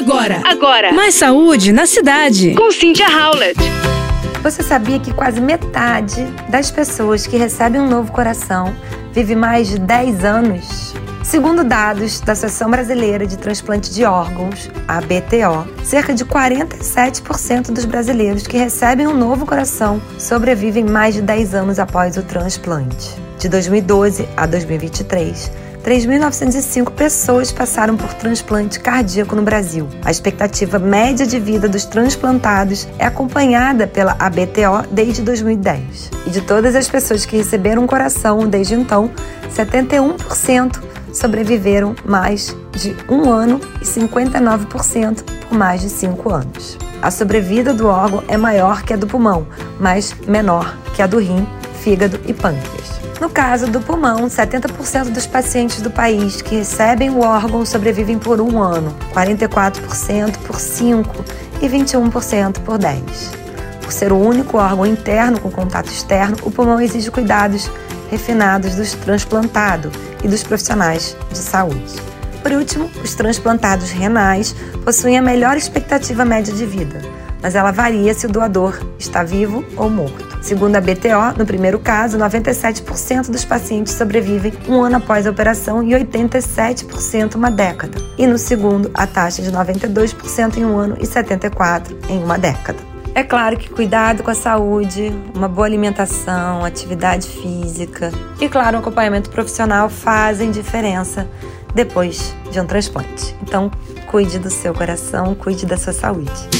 Agora, agora. Mais saúde na cidade. Com Cynthia Howlett. Você sabia que quase metade das pessoas que recebem um novo coração vive mais de 10 anos? Segundo dados da Associação Brasileira de Transplante de Órgãos, a BTO, cerca de 47% dos brasileiros que recebem um novo coração sobrevivem mais de 10 anos após o transplante. De 2012 a 2023, 3.905 pessoas passaram por transplante cardíaco no Brasil. A expectativa média de vida dos transplantados é acompanhada pela ABTO desde 2010. E de todas as pessoas que receberam um coração desde então, 71% sobreviveram mais de um ano e 59% por mais de cinco anos. A sobrevida do órgão é maior que a do pulmão, mas menor que a do rim, fígado e pâncreas. No caso do pulmão, 70% dos pacientes do país que recebem o órgão sobrevivem por um ano, 44% por 5 e 21% por 10. Por ser o único órgão interno com contato externo, o pulmão exige cuidados refinados dos transplantados e dos profissionais de saúde. Por último, os transplantados renais possuem a melhor expectativa média de vida, mas ela varia se o doador está vivo ou morto. Segundo a BTO, no primeiro caso, 97% dos pacientes sobrevivem um ano após a operação e 87% uma década. E no segundo, a taxa de 92% em um ano e 74% em uma década. É claro que cuidado com a saúde, uma boa alimentação, atividade física e, claro, um acompanhamento profissional fazem diferença depois de um transplante. Então, cuide do seu coração, cuide da sua saúde.